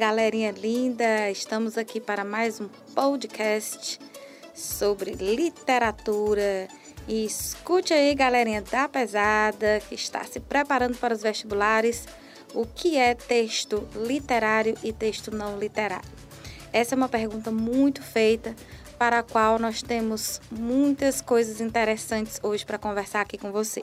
galerinha linda! Estamos aqui para mais um podcast sobre literatura. E escute aí, galerinha da pesada, que está se preparando para os vestibulares, o que é texto literário e texto não literário. Essa é uma pergunta muito feita, para a qual nós temos muitas coisas interessantes hoje para conversar aqui com você.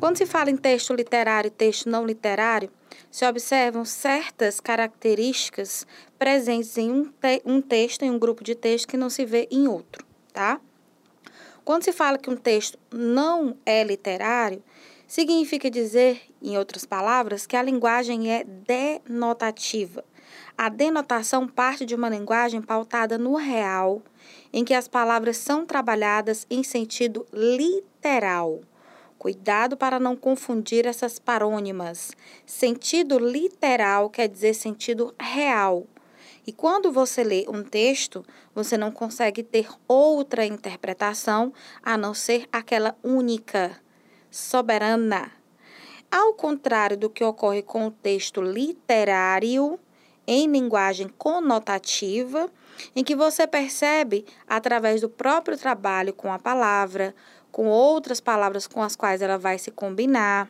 Quando se fala em texto literário e texto não literário, se observam certas características presentes em um, te um texto, em um grupo de texto, que não se vê em outro, tá? Quando se fala que um texto não é literário, significa dizer, em outras palavras, que a linguagem é denotativa. A denotação parte de uma linguagem pautada no real, em que as palavras são trabalhadas em sentido literal. Cuidado para não confundir essas parônimas. Sentido literal quer dizer sentido real. E quando você lê um texto, você não consegue ter outra interpretação a não ser aquela única, soberana. Ao contrário do que ocorre com o texto literário, em linguagem conotativa, em que você percebe, através do próprio trabalho com a palavra, com outras palavras com as quais ela vai se combinar,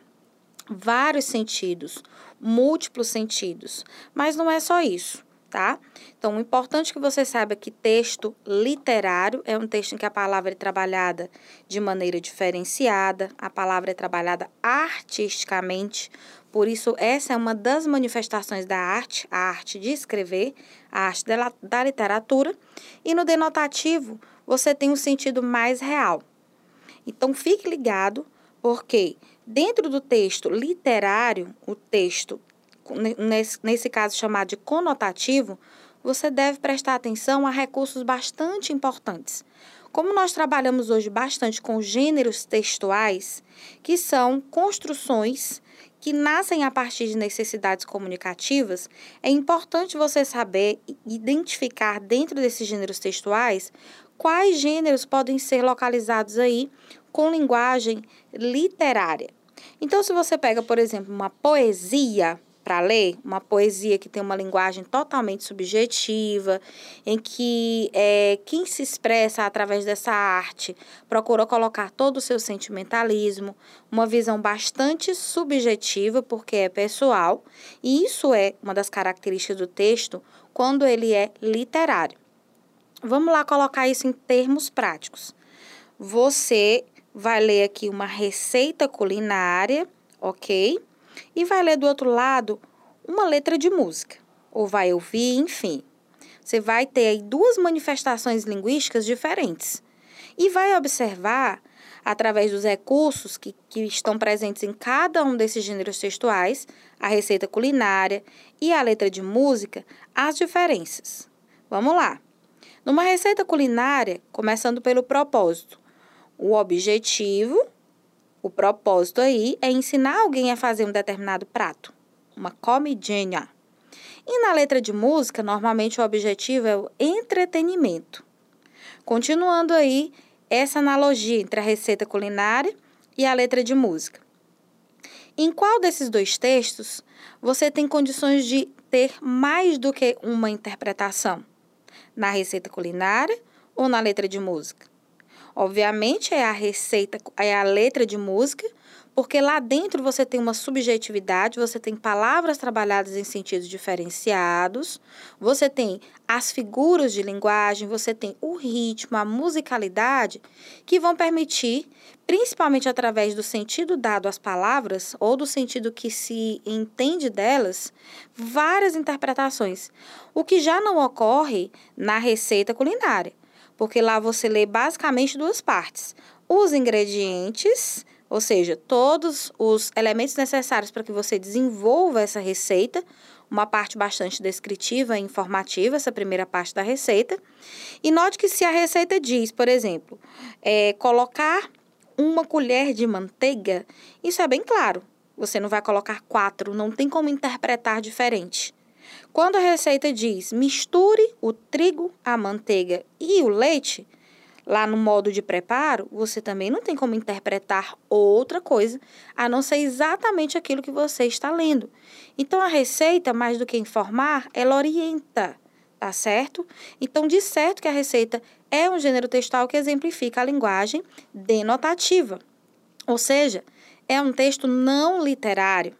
vários sentidos, múltiplos sentidos. Mas não é só isso, tá? Então, o importante é que você saiba que texto literário é um texto em que a palavra é trabalhada de maneira diferenciada, a palavra é trabalhada artisticamente. Por isso, essa é uma das manifestações da arte, a arte de escrever, a arte da, da literatura. E no denotativo, você tem um sentido mais real. Então fique ligado, porque dentro do texto literário, o texto, nesse, nesse caso chamado de conotativo, você deve prestar atenção a recursos bastante importantes. Como nós trabalhamos hoje bastante com gêneros textuais, que são construções que nascem a partir de necessidades comunicativas, é importante você saber identificar dentro desses gêneros textuais quais gêneros podem ser localizados aí com linguagem literária. Então, se você pega, por exemplo, uma poesia para ler, uma poesia que tem uma linguagem totalmente subjetiva, em que é, quem se expressa através dessa arte procura colocar todo o seu sentimentalismo, uma visão bastante subjetiva, porque é pessoal, e isso é uma das características do texto quando ele é literário. Vamos lá colocar isso em termos práticos. Você vai ler aqui uma receita culinária, ok? E vai ler do outro lado uma letra de música, ou vai ouvir, enfim. Você vai ter aí duas manifestações linguísticas diferentes. E vai observar, através dos recursos que, que estão presentes em cada um desses gêneros textuais, a receita culinária e a letra de música, as diferenças. Vamos lá. Numa receita culinária, começando pelo propósito, o objetivo, o propósito aí é ensinar alguém a fazer um determinado prato, uma comidinha. E na letra de música, normalmente o objetivo é o entretenimento. Continuando aí essa analogia entre a receita culinária e a letra de música. Em qual desses dois textos você tem condições de ter mais do que uma interpretação? Na receita culinária ou na letra de música? Obviamente é a receita, é a letra de música, porque lá dentro você tem uma subjetividade, você tem palavras trabalhadas em sentidos diferenciados, você tem as figuras de linguagem, você tem o ritmo, a musicalidade, que vão permitir, principalmente através do sentido dado às palavras ou do sentido que se entende delas, várias interpretações. O que já não ocorre na receita culinária, porque lá você lê basicamente duas partes: os ingredientes ou seja, todos os elementos necessários para que você desenvolva essa receita, uma parte bastante descritiva e informativa, essa primeira parte da receita. E note que se a receita diz, por exemplo, é, colocar uma colher de manteiga, isso é bem claro. Você não vai colocar quatro, não tem como interpretar diferente. Quando a receita diz misture o trigo, a manteiga e o leite, lá no modo de preparo, você também não tem como interpretar outra coisa a não ser exatamente aquilo que você está lendo. Então a receita, mais do que informar, ela orienta, tá certo? Então, de certo que a receita é um gênero textual que exemplifica a linguagem denotativa. Ou seja, é um texto não literário.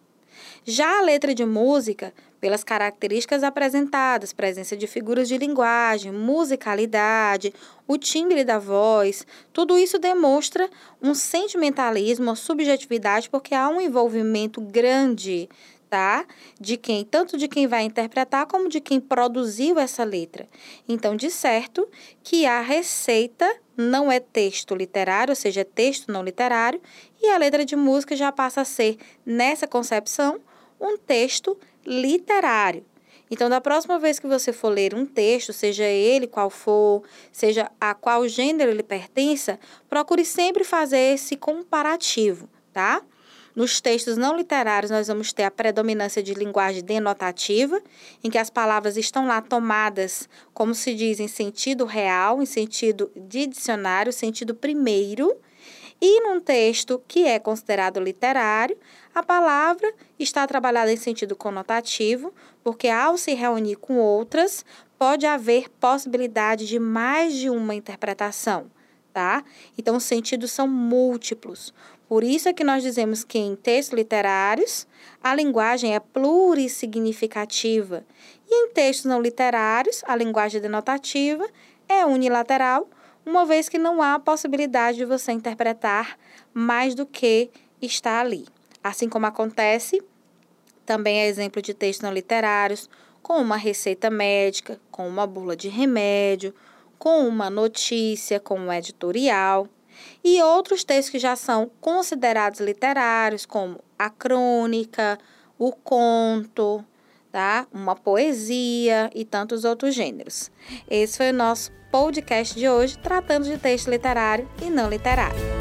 Já a letra de música pelas características apresentadas, presença de figuras de linguagem, musicalidade, o timbre da voz, tudo isso demonstra um sentimentalismo, uma subjetividade, porque há um envolvimento grande, tá? De quem, tanto de quem vai interpretar como de quem produziu essa letra. Então, de certo que a receita não é texto literário, ou seja, é texto não literário, e a letra de música já passa a ser, nessa concepção, um texto literário. Então, da próxima vez que você for ler um texto, seja ele qual for, seja a qual gênero ele pertença, procure sempre fazer esse comparativo, tá? Nos textos não literários, nós vamos ter a predominância de linguagem denotativa, em que as palavras estão lá tomadas, como se diz, em sentido real, em sentido de dicionário, sentido primeiro. E num texto que é considerado literário, a palavra está trabalhada em sentido conotativo, porque ao se reunir com outras, pode haver possibilidade de mais de uma interpretação, tá? Então, os sentidos são múltiplos. Por isso é que nós dizemos que em textos literários a linguagem é plurissignificativa e em textos não literários a linguagem denotativa é unilateral, uma vez que não há possibilidade de você interpretar mais do que está ali. Assim como acontece, também é exemplo de textos não literários, com uma receita médica, com uma bula de remédio, com uma notícia, com um editorial. E outros textos que já são considerados literários, como a crônica, o conto, tá? Uma poesia e tantos outros gêneros. Esse foi o nosso podcast de hoje, tratando de texto literário e não literário.